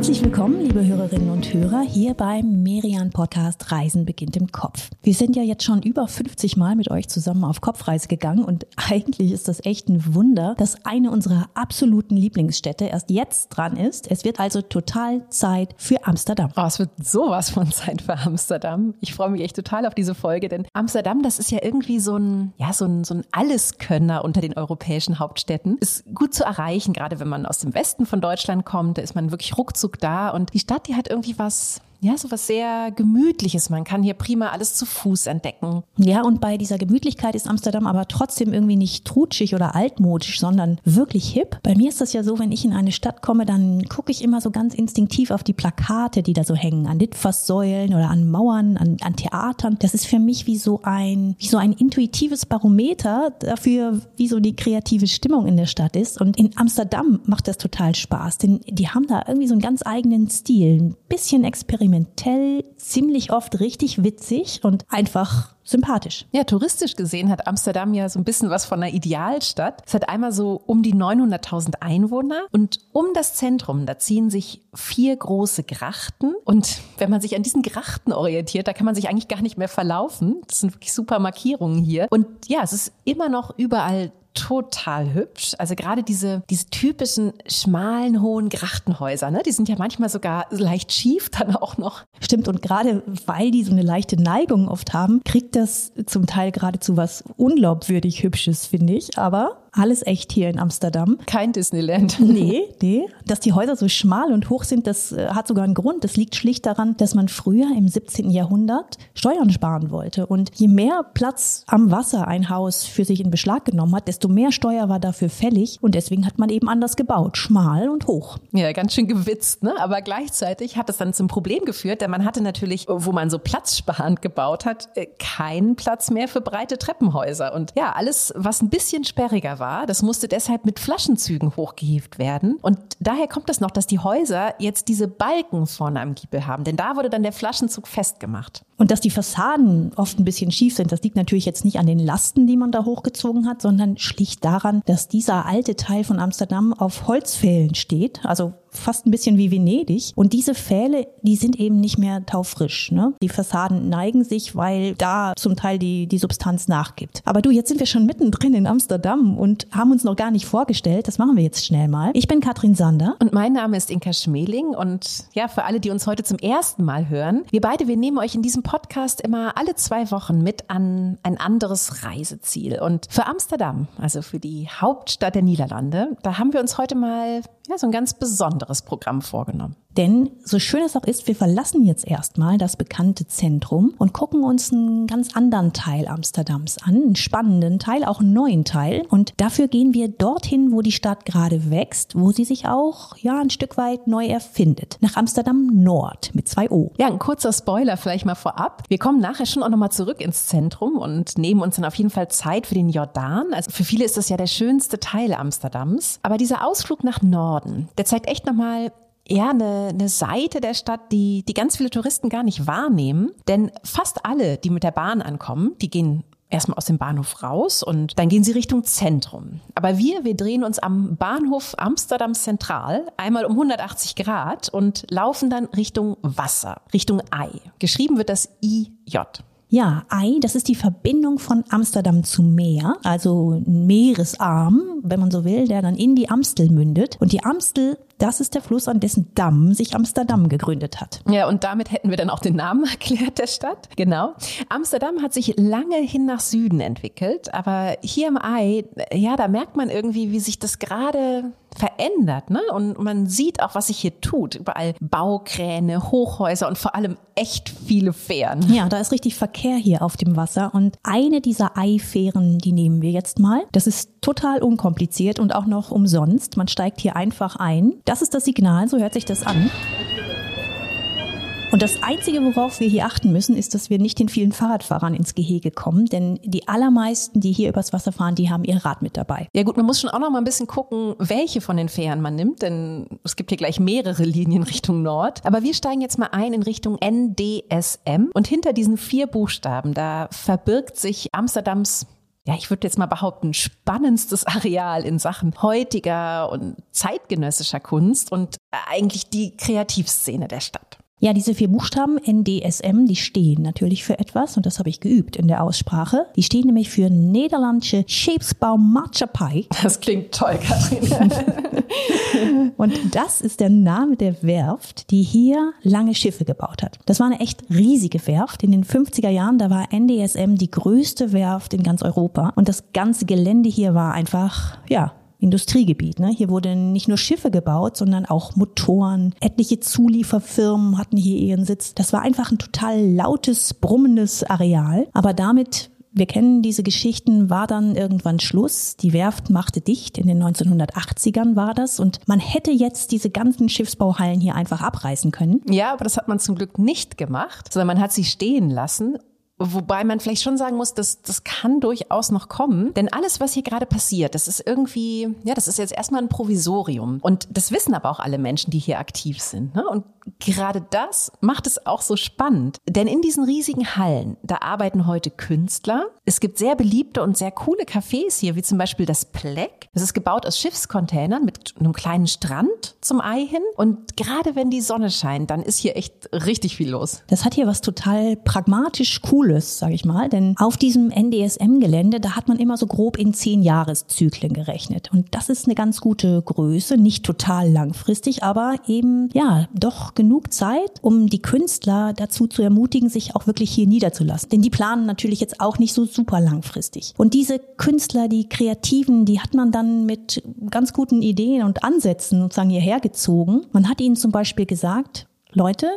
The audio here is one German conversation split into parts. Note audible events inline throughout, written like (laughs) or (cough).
Herzlich willkommen, liebe Hörerinnen und Hörer, hier beim Merian Podcast Reisen beginnt im Kopf. Wir sind ja jetzt schon über 50 Mal mit euch zusammen auf Kopfreise gegangen und (laughs) eigentlich ist das echt ein Wunder, dass eine unserer absoluten Lieblingsstädte erst jetzt dran ist. Es wird also total Zeit für Amsterdam. Oh, es wird sowas von (laughs) Zeit für Amsterdam. Ich freue mich echt total auf diese Folge, denn Amsterdam, das ist ja irgendwie so ein, ja, so ein, so ein Alleskönner unter den europäischen Hauptstädten. Ist gut zu erreichen, gerade wenn man aus dem Westen von Deutschland kommt, da ist man wirklich ruckzuck Ruckzuck da. Und die Stadt, die hat irgendwie was ja, so was sehr Gemütliches. Man kann hier prima alles zu Fuß entdecken. Ja, und bei dieser Gemütlichkeit ist Amsterdam aber trotzdem irgendwie nicht trutschig oder altmodisch, sondern wirklich hip. Bei mir ist das ja so, wenn ich in eine Stadt komme, dann gucke ich immer so ganz instinktiv auf die Plakate, die da so hängen, an Litfaßsäulen oder an Mauern, an, an Theatern. Das ist für mich wie so ein, wie so ein intuitives Barometer dafür, wie so die kreative Stimmung in der Stadt ist. Und in Amsterdam macht das total Spaß, denn die haben da irgendwie so einen ganz eigenen Stil, ein bisschen experimentiert experimentell, ziemlich oft richtig witzig und einfach sympathisch. Ja, touristisch gesehen hat Amsterdam ja so ein bisschen was von einer Idealstadt. Es hat einmal so um die 900.000 Einwohner und um das Zentrum, da ziehen sich vier große Grachten und wenn man sich an diesen Grachten orientiert, da kann man sich eigentlich gar nicht mehr verlaufen. Das sind wirklich super Markierungen hier und ja, es ist immer noch überall total hübsch. Also gerade diese, diese typischen schmalen, hohen Grachtenhäuser, ne? die sind ja manchmal sogar leicht schief dann auch noch. Stimmt, und gerade weil die so eine leichte Neigung oft haben, kriegt das zum Teil geradezu was unglaubwürdig Hübsches, finde ich. Aber alles echt hier in Amsterdam. Kein Disneyland. (laughs) Nee, nee. Dass die Häuser so schmal und hoch sind, das äh, hat sogar einen Grund. Das liegt schlicht daran, dass man früher im 17. Jahrhundert Steuern sparen wollte. Und je mehr Platz am Wasser ein Haus für sich in Beschlag genommen hat, desto mehr Steuer war dafür fällig. Und deswegen hat man eben anders gebaut. Schmal und hoch. Ja, ganz schön gewitzt, ne? Aber gleichzeitig hat es dann zum Problem geführt, denn man hatte natürlich, wo man so platzsparend gebaut hat, äh, keinen Platz mehr für breite Treppenhäuser. Und ja, alles, was ein bisschen sperriger war. Das musste deshalb mit Flaschenzügen hochgehievt werden. Und daher kommt es noch, dass die Häuser jetzt diese Balken vorne am Giebel haben. Denn da wurde dann der Flaschenzug festgemacht. Und dass die Fassaden oft ein bisschen schief sind, das liegt natürlich jetzt nicht an den Lasten, die man da hochgezogen hat, sondern schlicht daran, dass dieser alte Teil von Amsterdam auf Holzpfählen steht. Also fast ein bisschen wie Venedig. Und diese Pfähle, die sind eben nicht mehr taufrisch. Ne? Die Fassaden neigen sich, weil da zum Teil die, die Substanz nachgibt. Aber du, jetzt sind wir schon mittendrin in Amsterdam und haben uns noch gar nicht vorgestellt. Das machen wir jetzt schnell mal. Ich bin Katrin Sander. Und mein Name ist Inka Schmeling. Und ja, für alle, die uns heute zum ersten Mal hören, wir beide, wir nehmen euch in diesem Podcast immer alle zwei Wochen mit an ein anderes Reiseziel. Und für Amsterdam, also für die Hauptstadt der Niederlande, da haben wir uns heute mal ja, so ein ganz besonderes Programm vorgenommen. Denn so schön es auch ist, wir verlassen jetzt erstmal das bekannte Zentrum und gucken uns einen ganz anderen Teil Amsterdams an, einen spannenden Teil, auch einen neuen Teil. Und dafür gehen wir dorthin, wo die Stadt gerade wächst, wo sie sich auch ja ein Stück weit neu erfindet. Nach Amsterdam Nord mit zwei O. Ja, ein kurzer Spoiler vielleicht mal vorab. Wir kommen nachher schon auch nochmal zurück ins Zentrum und nehmen uns dann auf jeden Fall Zeit für den Jordan. Also für viele ist das ja der schönste Teil Amsterdams. Aber dieser Ausflug nach Norden, der zeigt echt nochmal, ja, eine, eine Seite der Stadt, die, die ganz viele Touristen gar nicht wahrnehmen. Denn fast alle, die mit der Bahn ankommen, die gehen erstmal aus dem Bahnhof raus und dann gehen sie Richtung Zentrum. Aber wir, wir drehen uns am Bahnhof Amsterdam Zentral einmal um 180 Grad und laufen dann Richtung Wasser, Richtung Ei. Geschrieben wird das IJ. Ja, Ei, das ist die Verbindung von Amsterdam zu Meer, also ein Meeresarm, wenn man so will, der dann in die Amstel mündet. Und die Amstel das ist der Fluss, an dessen Damm sich Amsterdam gegründet hat. Ja, und damit hätten wir dann auch den Namen (laughs) erklärt der Stadt. Genau. Amsterdam hat sich lange hin nach Süden entwickelt, aber hier im Ei, ja, da merkt man irgendwie, wie sich das gerade verändert, ne? Und man sieht auch, was sich hier tut. Überall Baukräne, Hochhäuser und vor allem echt viele Fähren. Ja, da ist richtig Verkehr hier auf dem Wasser. Und eine dieser Eifähren, die nehmen wir jetzt mal. Das ist total unkompliziert und auch noch umsonst. Man steigt hier einfach ein. Das ist das Signal, so hört sich das an. Und das Einzige, worauf wir hier achten müssen, ist, dass wir nicht den vielen Fahrradfahrern ins Gehege kommen, denn die allermeisten, die hier übers Wasser fahren, die haben ihr Rad mit dabei. Ja gut, man muss schon auch noch mal ein bisschen gucken, welche von den Fähren man nimmt, denn es gibt hier gleich mehrere Linien Richtung Nord. Aber wir steigen jetzt mal ein in Richtung NDSM und hinter diesen vier Buchstaben, da verbirgt sich Amsterdams ja, ich würde jetzt mal behaupten, spannendstes Areal in Sachen heutiger und zeitgenössischer Kunst und eigentlich die Kreativszene der Stadt. Ja, diese vier Buchstaben NDSM, die stehen natürlich für etwas und das habe ich geübt in der Aussprache. Die stehen nämlich für niederländische Scheepsbouwmaatschappij. (laughs) Das klingt toll, Kathrin. (laughs) und das ist der Name der Werft, die hier lange Schiffe gebaut hat. Das war eine echt riesige Werft. In den 50er Jahren, da war NDSM die größte Werft in ganz Europa und das ganze Gelände hier war einfach, ja, Industriegebiet. Ne? Hier wurden nicht nur Schiffe gebaut, sondern auch Motoren. Etliche Zulieferfirmen hatten hier ihren Sitz. Das war einfach ein total lautes, brummendes Areal. Aber damit wir kennen diese Geschichten, war dann irgendwann Schluss. Die Werft machte dicht. In den 1980ern war das. Und man hätte jetzt diese ganzen Schiffsbauhallen hier einfach abreißen können. Ja, aber das hat man zum Glück nicht gemacht, sondern man hat sie stehen lassen Wobei man vielleicht schon sagen muss, dass das kann durchaus noch kommen. Denn alles, was hier gerade passiert, das ist irgendwie, ja, das ist jetzt erstmal ein Provisorium. Und das wissen aber auch alle Menschen, die hier aktiv sind. Ne? Und gerade das macht es auch so spannend. Denn in diesen riesigen Hallen, da arbeiten heute Künstler. Es gibt sehr beliebte und sehr coole Cafés hier, wie zum Beispiel das Pleck. Das ist gebaut aus Schiffscontainern mit einem kleinen Strand zum Ei hin. Und gerade wenn die Sonne scheint, dann ist hier echt richtig viel los. Das hat hier was total pragmatisch Cooles, sage ich mal. Denn auf diesem NDSM-Gelände, da hat man immer so grob in zehn Jahreszyklen gerechnet. Und das ist eine ganz gute Größe, nicht total langfristig, aber eben, ja, doch genug Zeit, um die Künstler dazu zu ermutigen, sich auch wirklich hier niederzulassen. Denn die planen natürlich jetzt auch nicht so super langfristig. Und diese Künstler, die Kreativen, die hat man dann mit ganz guten Ideen und Ansätzen sozusagen hierher gezogen. Man hat ihnen zum Beispiel gesagt, Leute,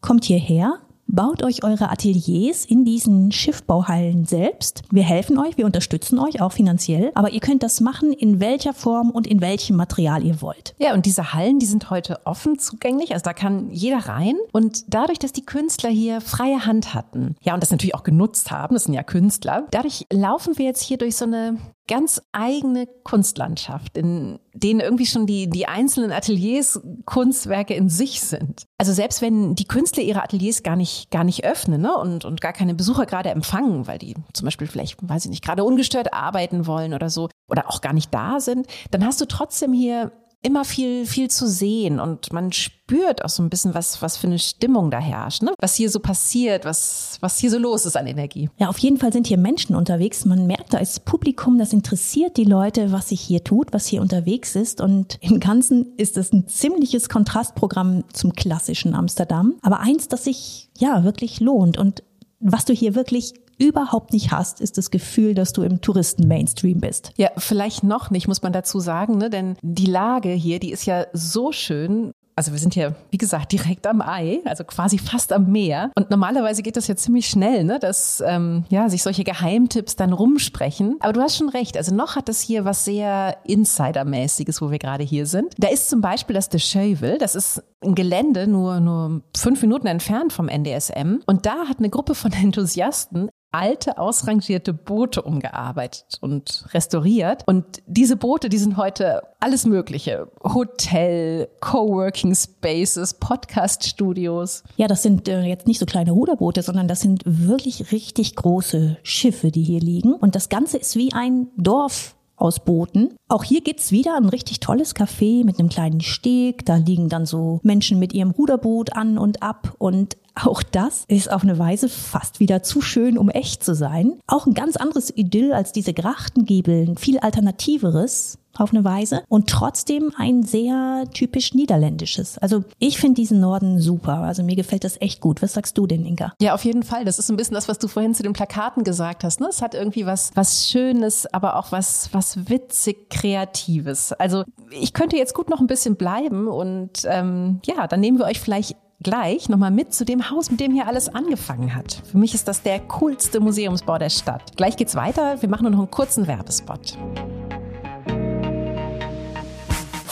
kommt hierher, Baut euch eure Ateliers in diesen Schiffbauhallen selbst. Wir helfen euch, wir unterstützen euch auch finanziell, aber ihr könnt das machen, in welcher Form und in welchem Material ihr wollt. Ja, und diese Hallen, die sind heute offen zugänglich, also da kann jeder rein. Und dadurch, dass die Künstler hier freie Hand hatten, ja, und das natürlich auch genutzt haben, das sind ja Künstler, dadurch laufen wir jetzt hier durch so eine ganz eigene Kunstlandschaft, in denen irgendwie schon die, die einzelnen Ateliers Kunstwerke in sich sind. Also selbst wenn die Künstler ihre Ateliers gar nicht, gar nicht öffnen ne, und, und gar keine Besucher gerade empfangen, weil die zum Beispiel vielleicht, weiß ich nicht, gerade ungestört arbeiten wollen oder so oder auch gar nicht da sind, dann hast du trotzdem hier immer viel, viel zu sehen und man spürt auch so ein bisschen, was, was für eine Stimmung da herrscht, ne? was hier so passiert, was, was hier so los ist an Energie. Ja, auf jeden Fall sind hier Menschen unterwegs. Man merkt, da ist Publikum, das interessiert die Leute, was sich hier tut, was hier unterwegs ist. Und im Ganzen ist es ein ziemliches Kontrastprogramm zum klassischen Amsterdam. Aber eins, das sich ja wirklich lohnt und was du hier wirklich überhaupt nicht hast, ist das Gefühl, dass du im Touristen-Mainstream bist. Ja, vielleicht noch nicht, muss man dazu sagen, ne? denn die Lage hier, die ist ja so schön also wir sind hier, wie gesagt, (laughs) direkt am Ei, also quasi fast am Meer. Und normalerweise geht das ja ziemlich schnell, ne, dass ähm, ja, sich solche Geheimtipps dann rumsprechen. Aber du hast schon recht, also noch hat das hier was sehr Insidermäßiges, wo wir gerade hier sind. Da ist zum Beispiel das De Scheuvel, das ist ein Gelände nur, nur fünf Minuten entfernt vom NDSM. Und da hat eine Gruppe von (laughs) Enthusiasten alte, ausrangierte Boote umgearbeitet und restauriert. Und diese Boote, die sind heute alles Mögliche. Hotel, Coworking Spaces, Podcast-Studios. Ja, das sind äh, jetzt nicht so kleine Ruderboote, sondern das sind wirklich richtig große Schiffe, die hier liegen. Und das Ganze ist wie ein Dorf aus Booten. Auch hier gibt's wieder ein richtig tolles Café mit einem kleinen Steg. Da liegen dann so Menschen mit ihrem Ruderboot an und ab. Und auch das ist auf eine Weise fast wieder zu schön, um echt zu sein. Auch ein ganz anderes Idyll als diese Grachtengiebeln, viel alternativeres auf eine Weise und trotzdem ein sehr typisch niederländisches. Also ich finde diesen Norden super. Also mir gefällt das echt gut. Was sagst du denn, Inka? Ja, auf jeden Fall. Das ist ein bisschen das, was du vorhin zu den Plakaten gesagt hast. Ne? Es hat irgendwie was, was Schönes, aber auch was, was witzig Kreatives. Also ich könnte jetzt gut noch ein bisschen bleiben und ähm, ja, dann nehmen wir euch vielleicht gleich nochmal mit zu dem Haus, mit dem hier alles angefangen hat. Für mich ist das der coolste Museumsbau der Stadt. Gleich geht's weiter. Wir machen nur noch einen kurzen Werbespot.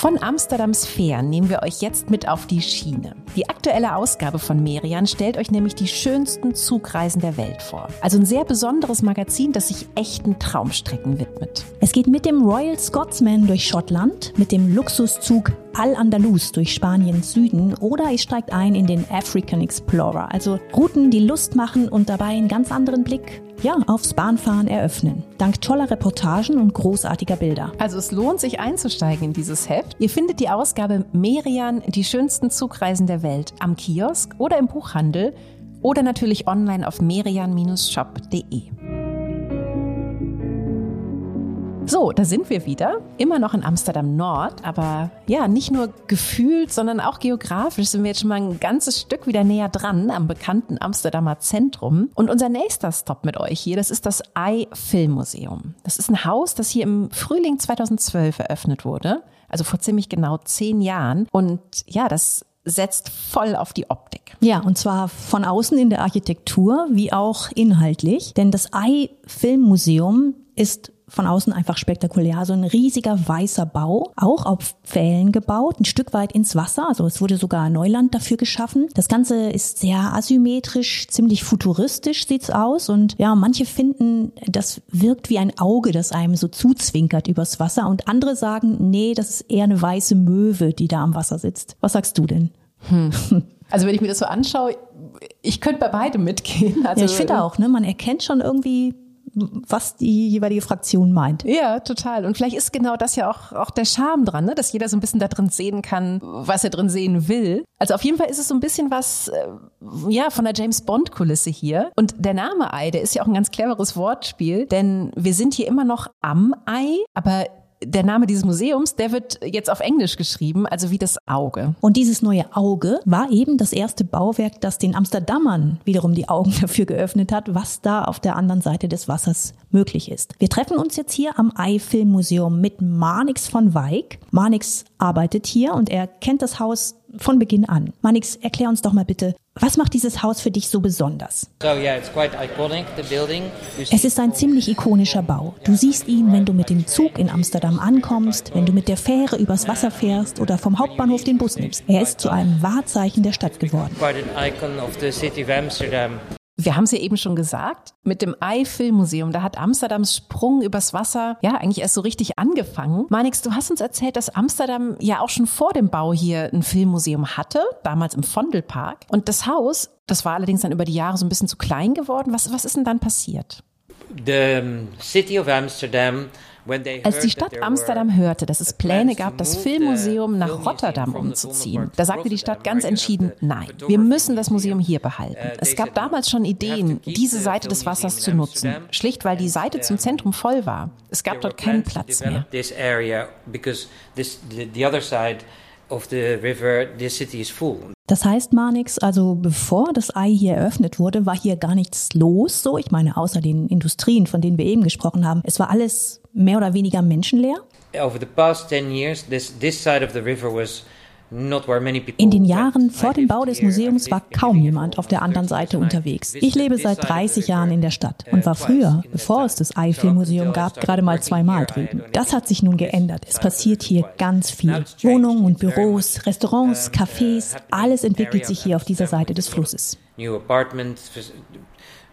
Von Amsterdams Fähren nehmen wir euch jetzt mit auf die Schiene. Die aktuelle Ausgabe von Merian stellt euch nämlich die schönsten Zugreisen der Welt vor. Also ein sehr besonderes Magazin, das sich echten Traumstrecken widmet. Es geht mit dem Royal Scotsman durch Schottland, mit dem Luxuszug Al-Andalus durch Spaniens Süden oder ihr steigt ein in den African Explorer. Also Routen, die Lust machen und dabei einen ganz anderen Blick ja, aufs Bahnfahren eröffnen. Dank toller Reportagen und großartiger Bilder. Also es lohnt sich einzusteigen in dieses Heft. Ihr findet die Ausgabe Merian, die schönsten Zugreisen der Welt am Kiosk oder im Buchhandel oder natürlich online auf merian-shop.de. So, da sind wir wieder. Immer noch in Amsterdam Nord, aber ja, nicht nur gefühlt, sondern auch geografisch sind wir jetzt schon mal ein ganzes Stück wieder näher dran am bekannten Amsterdamer Zentrum. Und unser nächster Stop mit euch hier, das ist das Eye Filmmuseum. Das ist ein Haus, das hier im Frühling 2012 eröffnet wurde, also vor ziemlich genau zehn Jahren. Und ja, das setzt voll auf die Optik. Ja, und zwar von außen in der Architektur wie auch inhaltlich. Denn das Eye Filmmuseum ist von außen einfach spektakulär. So ein riesiger weißer Bau, auch auf Pfählen gebaut, ein Stück weit ins Wasser. Also es wurde sogar Neuland dafür geschaffen. Das Ganze ist sehr asymmetrisch, ziemlich futuristisch sieht's aus. Und ja, manche finden, das wirkt wie ein Auge, das einem so zuzwinkert übers Wasser. Und andere sagen, nee, das ist eher eine weiße Möwe, die da am Wasser sitzt. Was sagst du denn? Hm. (laughs) Also wenn ich mir das so anschaue, ich könnte bei beidem mitgehen. Also ja, ich finde auch, ne, man erkennt schon irgendwie was die jeweilige Fraktion meint. Ja, total. Und vielleicht ist genau das ja auch, auch der Charme dran, ne? dass jeder so ein bisschen da drin sehen kann, was er drin sehen will. Also auf jeden Fall ist es so ein bisschen was, äh, ja, von der James Bond Kulisse hier. Und der Name Ei, der ist ja auch ein ganz cleveres Wortspiel, denn wir sind hier immer noch am Ei, aber der Name dieses Museums, der wird jetzt auf Englisch geschrieben, also wie das Auge. Und dieses neue Auge war eben das erste Bauwerk, das den Amsterdamern wiederum die Augen (laughs) dafür geöffnet hat, was da auf der anderen Seite des Wassers möglich ist. Wir treffen uns jetzt hier am Eifilmmuseum mit Marnix von Weig. Marnix arbeitet hier und er kennt das Haus von Beginn an. Manix, erklär uns doch mal bitte, was macht dieses Haus für dich so besonders? Es ist ein ziemlich ikonischer Bau. Du siehst ihn, wenn du mit dem Zug in Amsterdam ankommst, wenn du mit der Fähre übers Wasser fährst oder vom Hauptbahnhof den Bus nimmst. Er ist zu einem Wahrzeichen der Stadt geworden. Wir haben es ja eben schon gesagt, mit dem Eifilmmuseum, da hat Amsterdams Sprung übers Wasser ja eigentlich erst so richtig angefangen. Manix, du hast uns erzählt, dass Amsterdam ja auch schon vor dem Bau hier ein Filmmuseum hatte, damals im Vondelpark. Und das Haus, das war allerdings dann über die Jahre so ein bisschen zu klein geworden. Was, was ist denn dann passiert? The city of Amsterdam als die Stadt Amsterdam hörte, dass es Pläne gab, das Filmmuseum nach Rotterdam umzuziehen, da sagte die Stadt ganz entschieden, nein, wir müssen das Museum hier behalten. Uh, es gab damals schon Ideen, diese Seite des Wassers zu nutzen, schlicht weil die Seite zum Zentrum voll war. Es gab dort keinen Platz mehr river, the city is full. Das heißt, Marnix, also bevor das Ei hier eröffnet wurde, war hier gar nichts los, so. Ich meine, außer den Industrien, von denen wir eben gesprochen haben. Es war alles mehr oder weniger menschenleer. Over the past 10 years, this, this side of the river was in den Jahren vor dem Bau des Museums war kaum jemand auf der anderen Seite unterwegs. Ich lebe seit 30 Jahren in der Stadt und war früher, bevor es das Eifel-Museum gab, gerade mal zweimal drüben. Das hat sich nun geändert. Es passiert hier ganz viel. Wohnungen und Büros, Restaurants, Cafés, alles entwickelt sich hier auf dieser Seite des Flusses. New apartments,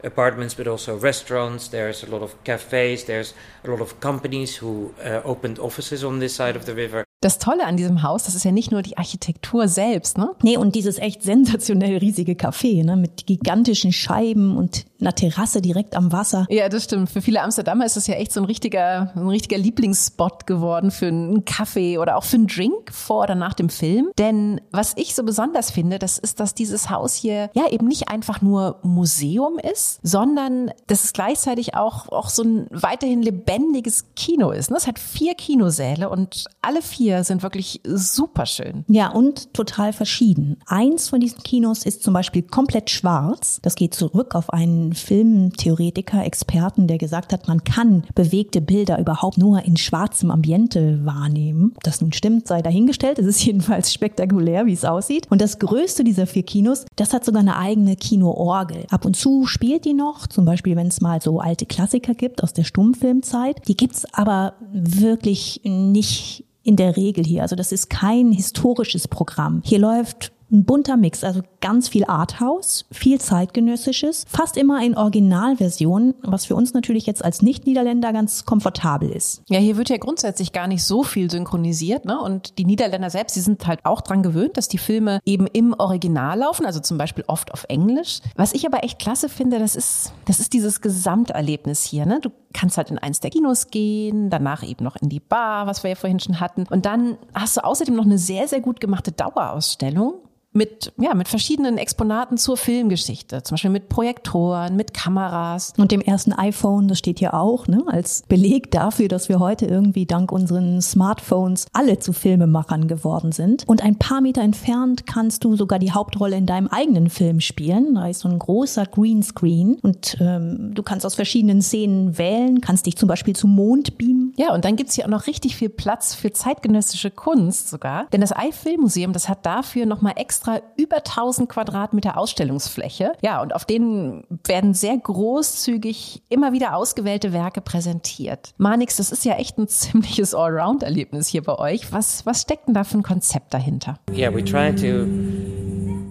apartments, but also restaurants. There's a lot of cafes. There's a lot of companies who uh, opened offices on this side of the river. Das Tolle an diesem Haus, das ist ja nicht nur die Architektur selbst, ne? Nee, und dieses echt sensationell riesige Café, ne? Mit gigantischen Scheiben und einer Terrasse direkt am Wasser. Ja, das stimmt. Für viele Amsterdamer ist das ja echt so ein richtiger, ein richtiger Lieblingsspot geworden für einen Kaffee oder auch für einen Drink vor oder nach dem Film. Denn was ich so besonders finde, das ist, dass dieses Haus hier ja eben nicht einfach nur Museum ist, sondern dass es gleichzeitig auch, auch so ein weiterhin lebendiges Kino ist. Ne? Es hat vier Kinosäle und alle vier sind wirklich super schön. Ja, und total verschieden. Eins von diesen Kinos ist zum Beispiel komplett schwarz. Das geht zurück auf einen Filmtheoretiker, Experten, der gesagt hat, man kann bewegte Bilder überhaupt nur in schwarzem Ambiente wahrnehmen. Ob das nun stimmt, sei dahingestellt. Es ist (laughs) jedenfalls spektakulär, wie es aussieht. Und das größte dieser vier Kinos, das hat sogar eine eigene Kinoorgel. Ab und zu spielt die noch, zum Beispiel, wenn es mal so alte Klassiker gibt aus der Stummfilmzeit. Die gibt's aber wirklich nicht in der Regel hier. Also das ist kein historisches Programm. Hier läuft Ein bunter Mix, also ganz viel Arthouse, viel zeitgenössisches, fast immer in Originalversion, was für uns natürlich jetzt als Nicht-Niederländer ganz komfortabel ist. Ja, hier wird ja grundsätzlich gar nicht so viel synchronisiert, ne? Und die Niederländer selbst, die sind halt auch dran gewöhnt, dass die Filme eben im Original laufen, also zum Beispiel oft auf Englisch. Was ich aber echt klasse finde, das ist, das ist dieses Gesamterlebnis hier, ne? Du kannst halt in eins der Kinos gehen, danach eben noch in die Bar, was wir ja vorhin schon hatten. Und dann hast du außerdem noch eine sehr, sehr gut gemachte Dauerausstellung mit, ja, mit verschiedenen Exponaten zur Filmgeschichte. Zum Beispiel mit Projektoren, mit Kameras. Und dem ersten iPhone, das steht hier auch, ne, als Beleg dafür, dass wir heute irgendwie dank unseren Smartphones alle zu Filmemachern geworden sind. Und ein paar Meter entfernt kannst du sogar die Hauptrolle in deinem eigenen Film spielen. Da ist so ein großer Greenscreen und ähm, du kannst aus verschiedenen Szenen wählen, kannst dich zum Beispiel zum Mond beamen. Ja, und dann gibt's hier auch noch richtig viel Platz für zeitgenössische Kunst sogar. Denn das iFilm-Museum, das hat dafür nochmal extra extra über 1000 Quadratmeter Ausstellungsfläche. Ja, und auf denen werden sehr großzügig immer wieder ausgewählte Werke präsentiert. Manix, das ist ja echt ein (laughs) ziemliches Allround-Erlebnis hier bei euch. Was, was steckt denn da für ein Konzept dahinter? Yeah, we try to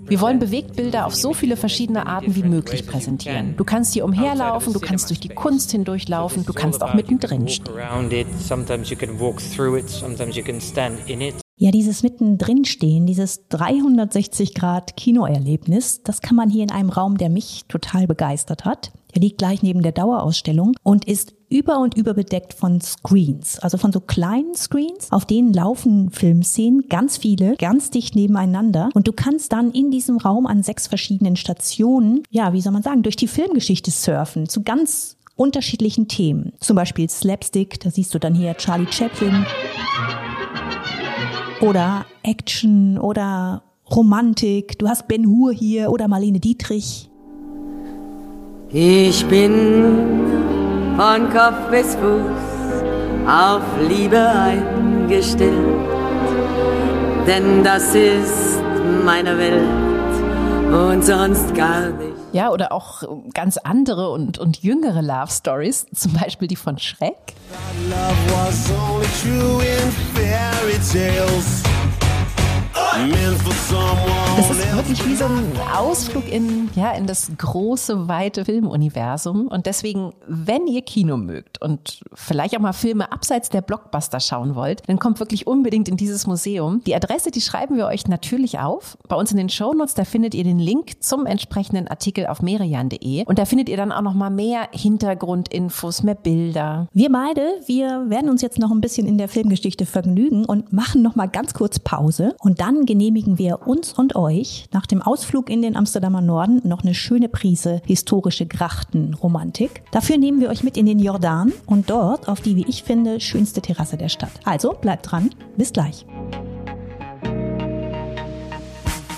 wir wollen Bewegtbilder auf so viele verschiedene Arten wie möglich präsentieren. Du kannst hier umherlaufen, du kannst durch die Kunst hindurchlaufen, du kannst auch mittendrin stehen. Ja, dieses mittendrin stehen, dieses 360 Grad Kinoerlebnis, das kann man hier in einem Raum, der mich total begeistert hat. Der liegt gleich neben der Dauerausstellung und ist über und über bedeckt von Screens, also von so kleinen Screens, auf denen laufen Filmszenen, ganz viele, ganz dicht nebeneinander. Und du kannst dann in diesem Raum an sechs verschiedenen Stationen, ja, wie soll man sagen, durch die Filmgeschichte surfen, zu ganz unterschiedlichen Themen. Zum Beispiel Slapstick, da siehst du dann hier Charlie Chaplin oder Action oder Romantik. Du hast Ben Hur hier oder Marlene Dietrich. Ich bin von Kopf bis Fuß auf Liebe eingestellt, denn das ist meine Welt und sonst gar nicht. Ja, oder auch ganz andere und, und jüngere Love Stories, (laughs) zum Beispiel die von Schreck. Das ist wirklich wie so ein Ausflug in, ja, in das große, weite Filmuniversum. Und deswegen, wenn ihr Kino mögt und vielleicht auch mal Filme abseits der Blockbuster schauen wollt, dann kommt wirklich unbedingt in dieses Museum. Die Adresse, die schreiben wir euch natürlich auf. Bei uns in den Shownotes, da findet ihr den Link zum entsprechenden Artikel auf merian.de. Und da findet ihr dann auch noch mal mehr Hintergrundinfos, mehr Bilder. Wir beide, wir werden uns jetzt noch ein bisschen in der Filmgeschichte vergnügen und machen noch mal ganz kurz Pause. Und dann genehmigen wir uns und euch nach dem Ausflug in den Amsterdamer Norden noch eine schöne Prise historische Grachtenromantik. Dafür nehmen wir euch mit in den Jordan und dort auf die, wie ich finde, schönste Terrasse der Stadt. Also bleibt dran, bis gleich.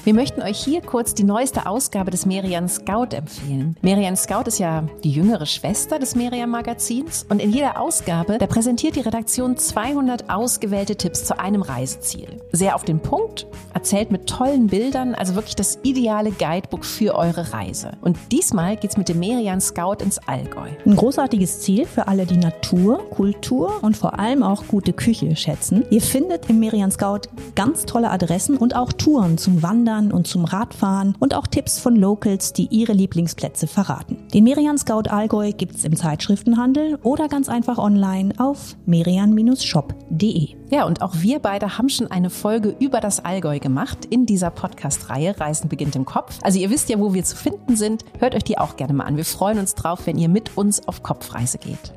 Wir möchten euch hier kurz die neueste Ausgabe des Merian Scout empfehlen. Merian Scout ist ja die jüngere Schwester des Merian Magazins und in jeder Ausgabe, da präsentiert die Redaktion 200 ausgewählte Tipps zu einem Reiseziel. Sehr auf den Punkt, erzählt mit tollen Bildern, also wirklich das ideale Guidebook für eure Reise. Und diesmal geht's mit dem Merian Scout ins Allgäu. Ein großartiges Ziel für alle, die Natur, Kultur und vor allem auch gute Küche schätzen. Ihr findet im Merian Scout ganz tolle Adressen und auch Touren zum Wandern Wandern und zum Radfahren und auch Tipps von Locals, die ihre Lieblingsplätze verraten. Den Merian Scout Allgäu gibt's im Zeitschriftenhandel oder ganz einfach online auf merian-shop.de. Ja, und auch wir beide haben schon eine Folge über das Allgäu gemacht in dieser Podcast-Reihe Reisen beginnt im Kopf. Also ihr wisst ja, wo wir zu finden sind. Hört euch die auch gerne mal an. Wir freuen uns drauf, wenn ihr mit uns auf Kopfreise geht.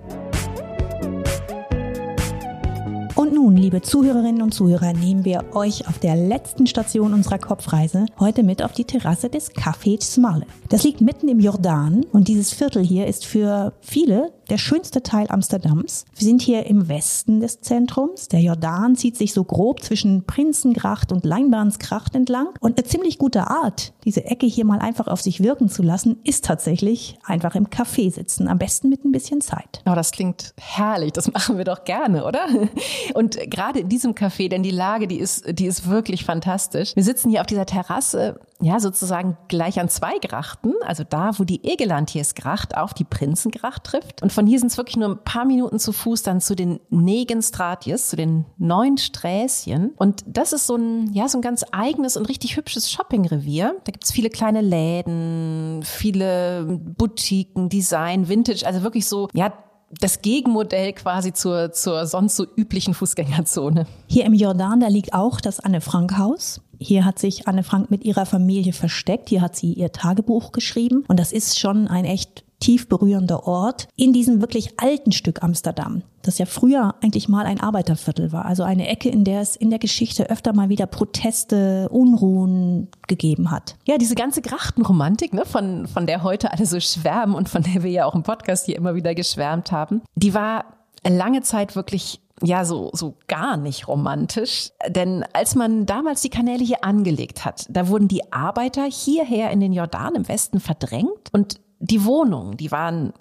Und nun, liebe Zuhörerinnen und Zuhörer, nehmen wir euch auf der letzten Station unserer Kopfreise heute mit auf die Terrasse des Café Smale. Das liegt mitten im Jordan und dieses Viertel hier ist für viele der schönste Teil Amsterdams. Wir sind hier im Westen des Zentrums. Der Jordan zieht sich so grob zwischen Prinzengracht und Leinbahnsgracht entlang. Und eine ziemlich gute Art, diese Ecke hier mal einfach auf sich wirken zu lassen, ist tatsächlich einfach im Café sitzen. Am besten mit ein bisschen Zeit. Oh, das klingt herrlich. Das machen wir doch gerne, oder? Und gerade in diesem Café, denn die Lage, die ist, die ist wirklich fantastisch. Wir sitzen hier auf dieser Terrasse, ja, sozusagen gleich an zwei Grachten, also da, wo die Egelantiersgracht auf die Prinzengracht trifft. Und von hier sind es wirklich nur ein paar Minuten zu Fuß dann zu den Negenstratjes, zu den neuen Sträßchen. Und das ist so ein, ja, so ein ganz eigenes und richtig hübsches Shoppingrevier. Da gibt's viele kleine Läden, viele Boutiquen, Design, Vintage, also wirklich so, ja, das Gegenmodell quasi zur, zur sonst so üblichen Fußgängerzone. Hier im Jordan, da liegt auch das Anne-Frank-Haus. Hier hat sich Anne Frank mit ihrer Familie versteckt. Hier hat sie ihr Tagebuch geschrieben. Und das ist schon ein echt tief berührender Ort in diesem wirklich alten Stück Amsterdam, das ja früher eigentlich mal ein Arbeiterviertel war. Also eine Ecke, in der es in der Geschichte öfter mal wieder Proteste, Unruhen gegeben hat. Ja, diese ganze Grachtenromantik, ne, von, von der heute alle so schwärmen und von der wir ja auch im Podcast hier immer wieder geschwärmt haben, die war lange Zeit wirklich ja so so gar nicht romantisch, denn als man damals die Kanäle hier angelegt hat, da wurden die Arbeiter hierher in den Jordan im Westen verdrängt und die Wohnungen, die waren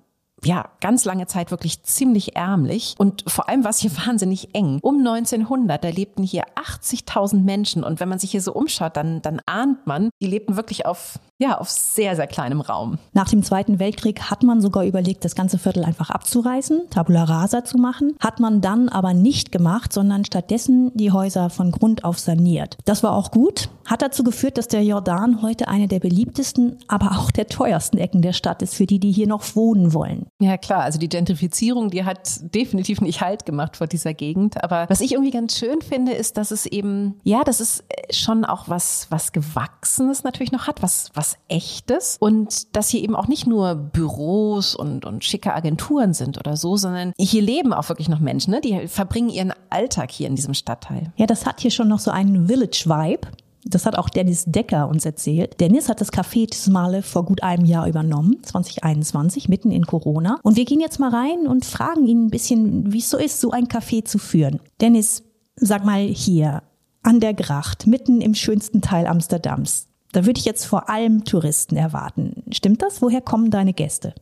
ja, ganz lange Zeit wirklich ziemlich ärmlich und vor allem war es hier (laughs) wahnsinnig eng. Um 1900, da lebten hier 80.000 Menschen und wenn man sich hier so umschaut, dann, dann ahnt man, die lebten wirklich auf, ja, auf sehr, sehr kleinem Raum. Nach dem Zweiten Weltkrieg hat man sogar überlegt, das ganze Viertel einfach abzureißen, Tabula Rasa zu machen, hat man dann aber nicht gemacht, sondern stattdessen die Häuser von Grund auf saniert. Das war auch gut, hat dazu geführt, dass der Jordan heute eine der beliebtesten, aber auch der teuersten Ecken der Stadt ist für die, die hier noch wohnen wollen. Ja, klar. Also die Gentrifizierung, die hat definitiv nicht Halt gemacht vor dieser Gegend. Aber was ich irgendwie ganz schön finde, ist, dass es eben, ja, dass es schon auch was, was Gewachsenes natürlich noch hat, was, was Echtes. Und dass hier eben auch nicht nur Büros und, und schicke Agenturen sind oder so, sondern hier leben auch wirklich noch Menschen, ne? Die verbringen ihren Alltag hier in diesem Stadtteil. Ja, das hat hier schon noch so einen Village-Vibe. Das hat auch Dennis Decker uns erzählt. Dennis hat das Café Tismale vor gut einem Jahr übernommen, 2021, mitten in Corona. Und wir gehen jetzt mal rein und fragen ihn ein bisschen, wie es so ist, so ein Café zu führen. Dennis, sag mal hier, an der Gracht, mitten im schönsten Teil Amsterdams. Da würde ich jetzt vor allem Touristen erwarten. Stimmt das? Woher kommen deine Gäste?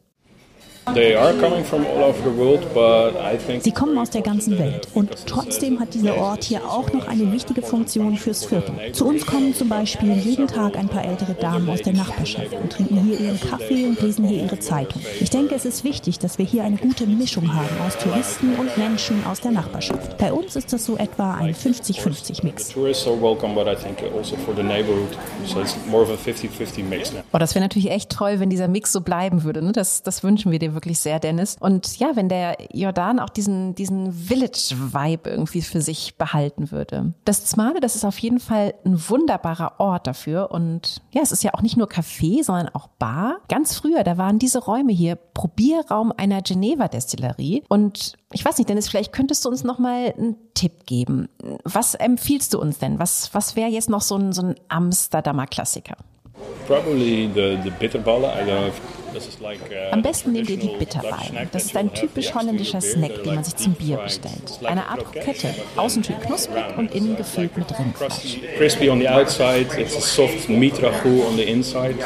Sie kommen aus der ganzen Welt und trotzdem hat dieser Ort hier auch noch eine wichtige Funktion fürs Viertel. Zu uns kommen zum Beispiel jeden Tag ein paar ältere Damen aus der Nachbarschaft und trinken hier ihren Kaffee und lesen hier ihre Zeitung. Ich denke, es ist wichtig, dass wir hier eine gute Mischung haben aus Touristen und Menschen aus der Nachbarschaft. Bei uns ist das so etwa ein 50-50 Mix. Also oh, das wäre natürlich echt toll, wenn dieser Mix so bleiben würde. Ne? Das, das wünschen wir dir wirklich sehr, Dennis. Und ja, wenn der Jordan auch diesen, diesen Village-Vibe irgendwie für sich behalten würde. Das Zmale, das ist auf jeden Fall ein wunderbarer Ort dafür. Und ja, es ist ja auch nicht nur Café, sondern auch Bar. Ganz früher, da waren diese Räume hier Probierraum einer Geneva-Destillerie. Und ich weiß nicht, Dennis, vielleicht könntest du uns noch mal einen Tipp geben. Was empfiehlst du uns denn? Was, was wäre jetzt noch so ein, so ein Amsterdamer Klassiker? Probably the, the bitterballen. I don't know if Am besten nehmt ihr die Bitterwein. Das ist ein typisch holländischer Snack, den man sich zum Bier bestellt. Eine Art Krokette, außen schön knusprig und innen gefüllt mit Rindfleisch. Crispy on the outside, it's a soft meat ragout on the inside.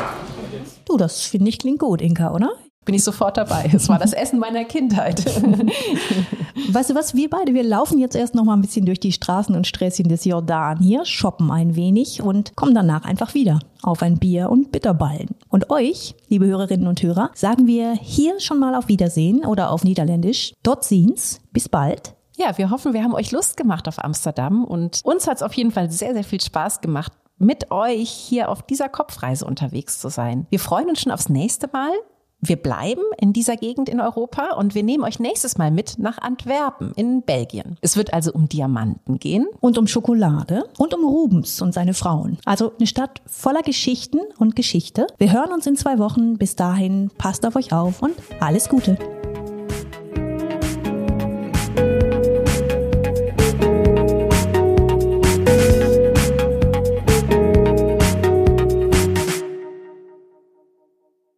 Du, das finde ich klingt gut, Inka, oder? Bin ich sofort dabei. Es war das Essen meiner Kindheit. (laughs) weißt du was, wir beide, wir laufen jetzt erst noch mal ein bisschen durch die Straßen und Sträßchen des Jordan hier, shoppen ein wenig und kommen danach einfach wieder auf ein Bier und Bitterballen. Und euch, liebe Hörerinnen und Hörer, sagen wir hier schon mal auf Wiedersehen oder auf Niederländisch. Dort sind's. Bis bald. Ja, wir hoffen, wir haben euch Lust gemacht auf Amsterdam und uns hat es auf jeden Fall sehr, sehr viel Spaß gemacht, mit euch hier auf dieser Kopfreise unterwegs zu sein. Wir freuen uns schon aufs nächste Mal wir bleiben in dieser Gegend in Europa und wir nehmen euch nächstes Mal mit nach Antwerpen in Belgien. Es wird also um Diamanten gehen. Und um Schokolade und um Rubens und seine Frauen. Also eine Stadt voller Geschichten und Geschichte. Wir hören uns in zwei Wochen. Bis dahin, passt auf euch auf und alles Gute.